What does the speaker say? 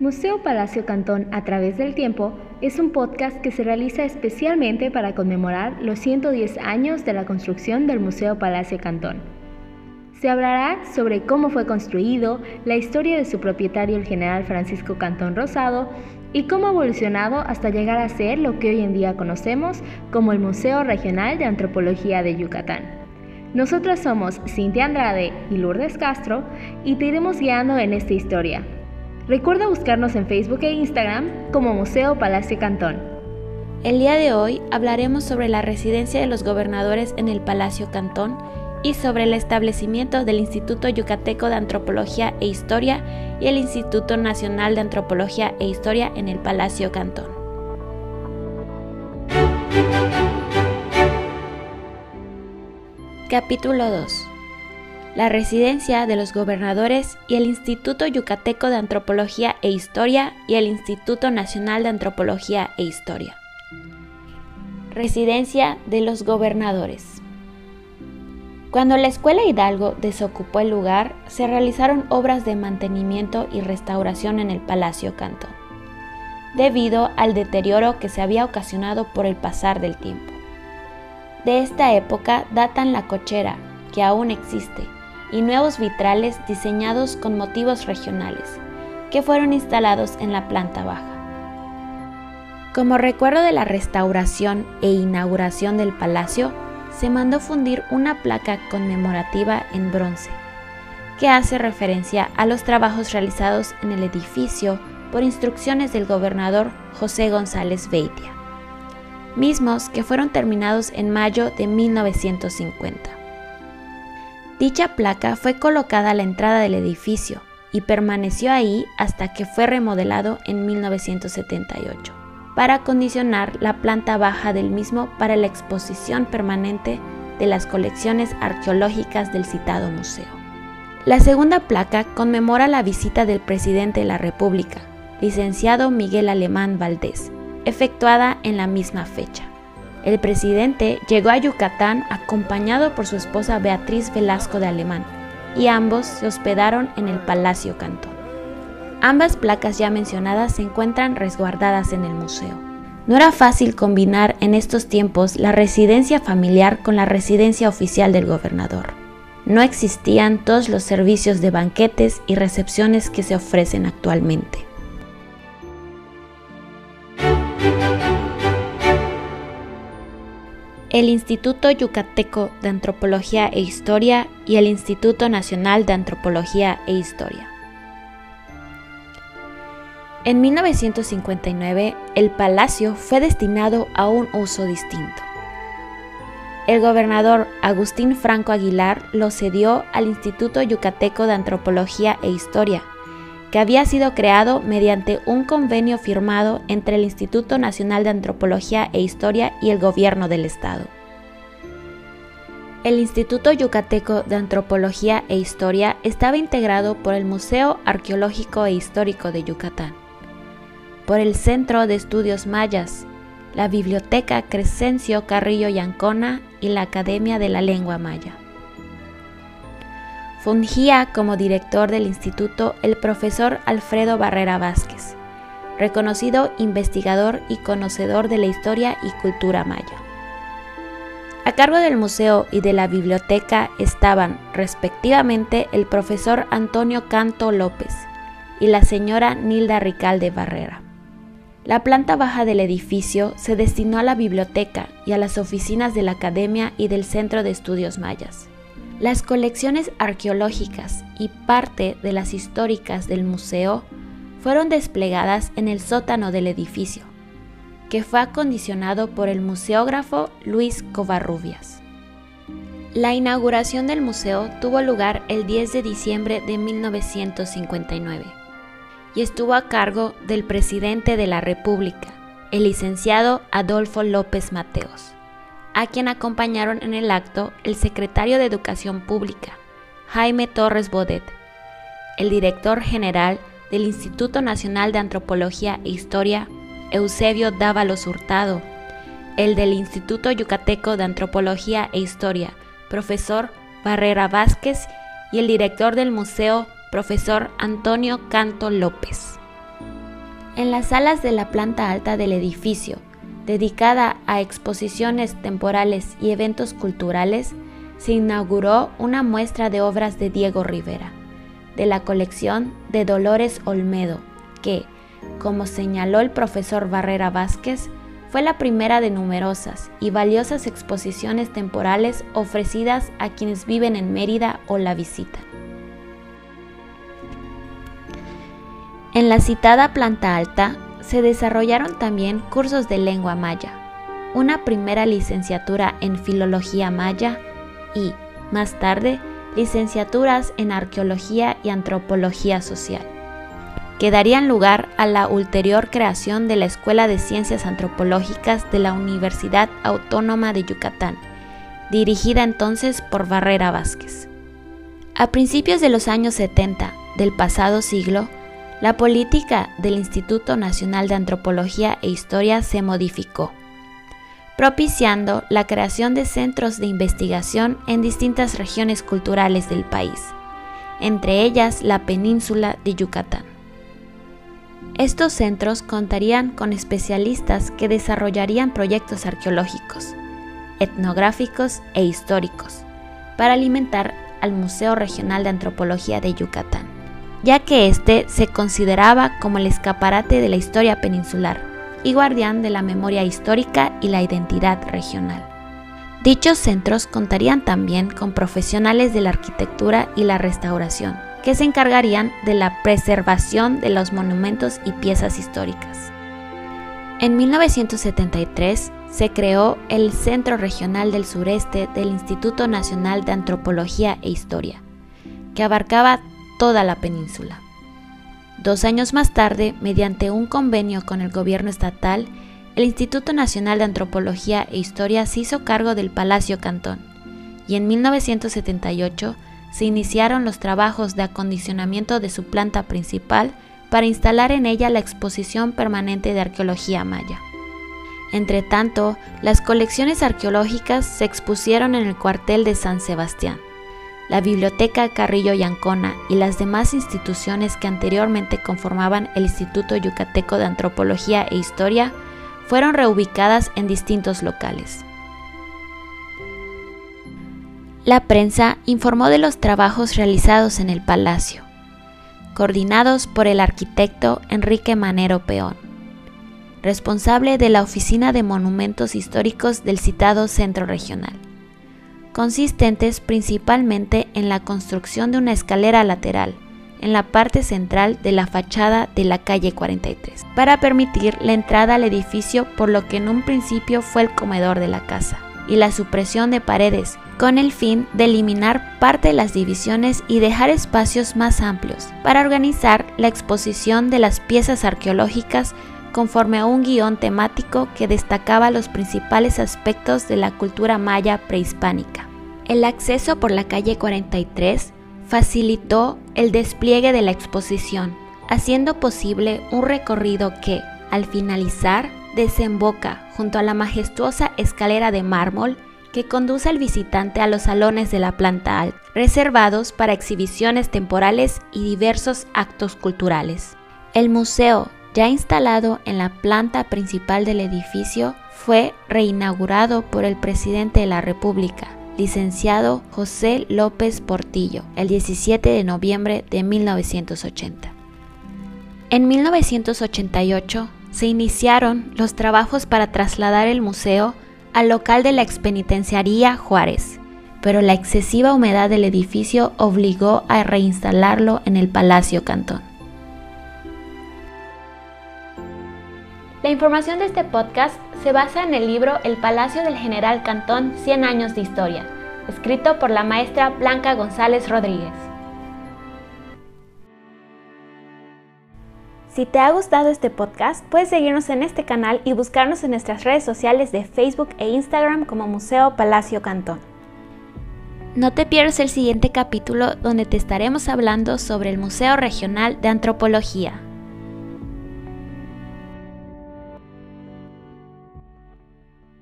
Museo Palacio Cantón a través del tiempo es un podcast que se realiza especialmente para conmemorar los 110 años de la construcción del Museo Palacio Cantón. Se hablará sobre cómo fue construido, la historia de su propietario el general Francisco Cantón Rosado y cómo ha evolucionado hasta llegar a ser lo que hoy en día conocemos como el Museo Regional de Antropología de Yucatán. Nosotras somos Cintia Andrade y Lourdes Castro y te iremos guiando en esta historia. Recuerda buscarnos en Facebook e Instagram como Museo Palacio Cantón. El día de hoy hablaremos sobre la residencia de los gobernadores en el Palacio Cantón y sobre el establecimiento del Instituto Yucateco de Antropología e Historia y el Instituto Nacional de Antropología e Historia en el Palacio Cantón. Capítulo 2 la residencia de los gobernadores y el Instituto Yucateco de Antropología e Historia y el Instituto Nacional de Antropología e Historia. Residencia de los gobernadores. Cuando la Escuela Hidalgo desocupó el lugar, se realizaron obras de mantenimiento y restauración en el Palacio Cantón, debido al deterioro que se había ocasionado por el pasar del tiempo. De esta época datan la cochera, que aún existe, y nuevos vitrales diseñados con motivos regionales, que fueron instalados en la planta baja. Como recuerdo de la restauración e inauguración del palacio, se mandó fundir una placa conmemorativa en bronce, que hace referencia a los trabajos realizados en el edificio por instrucciones del gobernador José González Beitia, mismos que fueron terminados en mayo de 1950. Dicha placa fue colocada a la entrada del edificio y permaneció ahí hasta que fue remodelado en 1978, para acondicionar la planta baja del mismo para la exposición permanente de las colecciones arqueológicas del citado museo. La segunda placa conmemora la visita del presidente de la República, licenciado Miguel Alemán Valdés, efectuada en la misma fecha. El presidente llegó a Yucatán acompañado por su esposa Beatriz Velasco de Alemán y ambos se hospedaron en el Palacio Cantón. Ambas placas ya mencionadas se encuentran resguardadas en el museo. No era fácil combinar en estos tiempos la residencia familiar con la residencia oficial del gobernador. No existían todos los servicios de banquetes y recepciones que se ofrecen actualmente. El Instituto Yucateco de Antropología e Historia y el Instituto Nacional de Antropología e Historia. En 1959, el palacio fue destinado a un uso distinto. El gobernador Agustín Franco Aguilar lo cedió al Instituto Yucateco de Antropología e Historia, que había sido creado mediante un convenio firmado entre el Instituto Nacional de Antropología e Historia y el Gobierno del Estado. El Instituto Yucateco de Antropología e Historia estaba integrado por el Museo Arqueológico e Histórico de Yucatán, por el Centro de Estudios Mayas, la Biblioteca Crescencio Carrillo Yancona y la Academia de la Lengua Maya. Fungía como director del instituto el profesor Alfredo Barrera Vázquez, reconocido investigador y conocedor de la historia y cultura maya. A cargo del museo y de la biblioteca estaban, respectivamente, el profesor Antonio Canto López y la señora Nilda Ricalde Barrera. La planta baja del edificio se destinó a la biblioteca y a las oficinas de la Academia y del Centro de Estudios Mayas. Las colecciones arqueológicas y parte de las históricas del museo fueron desplegadas en el sótano del edificio, que fue acondicionado por el museógrafo Luis Covarrubias. La inauguración del museo tuvo lugar el 10 de diciembre de 1959 y estuvo a cargo del presidente de la República, el licenciado Adolfo López Mateos a quien acompañaron en el acto el secretario de Educación Pública, Jaime Torres Bodet, el director general del Instituto Nacional de Antropología e Historia, Eusebio Dávalos Hurtado, el del Instituto Yucateco de Antropología e Historia, profesor Barrera Vázquez, y el director del museo, profesor Antonio Canto López. En las salas de la planta alta del edificio, dedicada a exposiciones temporales y eventos culturales, se inauguró una muestra de obras de Diego Rivera, de la colección de Dolores Olmedo, que, como señaló el profesor Barrera Vázquez, fue la primera de numerosas y valiosas exposiciones temporales ofrecidas a quienes viven en Mérida o la visitan. En la citada planta alta se desarrollaron también cursos de lengua maya, una primera licenciatura en filología maya y, más tarde, licenciaturas en arqueología y antropología social, que darían lugar a la ulterior creación de la Escuela de Ciencias Antropológicas de la Universidad Autónoma de Yucatán, dirigida entonces por Barrera Vázquez. A principios de los años 70 del pasado siglo, la política del Instituto Nacional de Antropología e Historia se modificó, propiciando la creación de centros de investigación en distintas regiones culturales del país, entre ellas la península de Yucatán. Estos centros contarían con especialistas que desarrollarían proyectos arqueológicos, etnográficos e históricos para alimentar al Museo Regional de Antropología de Yucatán ya que éste se consideraba como el escaparate de la historia peninsular y guardián de la memoria histórica y la identidad regional. Dichos centros contarían también con profesionales de la arquitectura y la restauración, que se encargarían de la preservación de los monumentos y piezas históricas. En 1973 se creó el Centro Regional del Sureste del Instituto Nacional de Antropología e Historia, que abarcaba toda la península. Dos años más tarde, mediante un convenio con el gobierno estatal, el Instituto Nacional de Antropología e Historia se hizo cargo del Palacio Cantón, y en 1978 se iniciaron los trabajos de acondicionamiento de su planta principal para instalar en ella la exposición permanente de arqueología maya. Entre tanto, las colecciones arqueológicas se expusieron en el cuartel de San Sebastián la Biblioteca Carrillo Yancona y las demás instituciones que anteriormente conformaban el Instituto Yucateco de Antropología e Historia fueron reubicadas en distintos locales. La prensa informó de los trabajos realizados en el palacio, coordinados por el arquitecto Enrique Manero Peón, responsable de la Oficina de Monumentos Históricos del citado Centro Regional consistentes principalmente en la construcción de una escalera lateral en la parte central de la fachada de la calle 43, para permitir la entrada al edificio por lo que en un principio fue el comedor de la casa, y la supresión de paredes, con el fin de eliminar parte de las divisiones y dejar espacios más amplios, para organizar la exposición de las piezas arqueológicas conforme a un guion temático que destacaba los principales aspectos de la cultura maya prehispánica. El acceso por la calle 43 facilitó el despliegue de la exposición, haciendo posible un recorrido que, al finalizar, desemboca junto a la majestuosa escalera de mármol que conduce al visitante a los salones de la planta alta, reservados para exhibiciones temporales y diversos actos culturales. El museo ya instalado en la planta principal del edificio, fue reinaugurado por el presidente de la República, licenciado José López Portillo, el 17 de noviembre de 1980. En 1988 se iniciaron los trabajos para trasladar el museo al local de la expenitenciaría Juárez, pero la excesiva humedad del edificio obligó a reinstalarlo en el Palacio Cantón. La información de este podcast se basa en el libro El Palacio del General Cantón 100 años de historia, escrito por la maestra Blanca González Rodríguez. Si te ha gustado este podcast, puedes seguirnos en este canal y buscarnos en nuestras redes sociales de Facebook e Instagram como Museo Palacio Cantón. No te pierdas el siguiente capítulo donde te estaremos hablando sobre el Museo Regional de Antropología.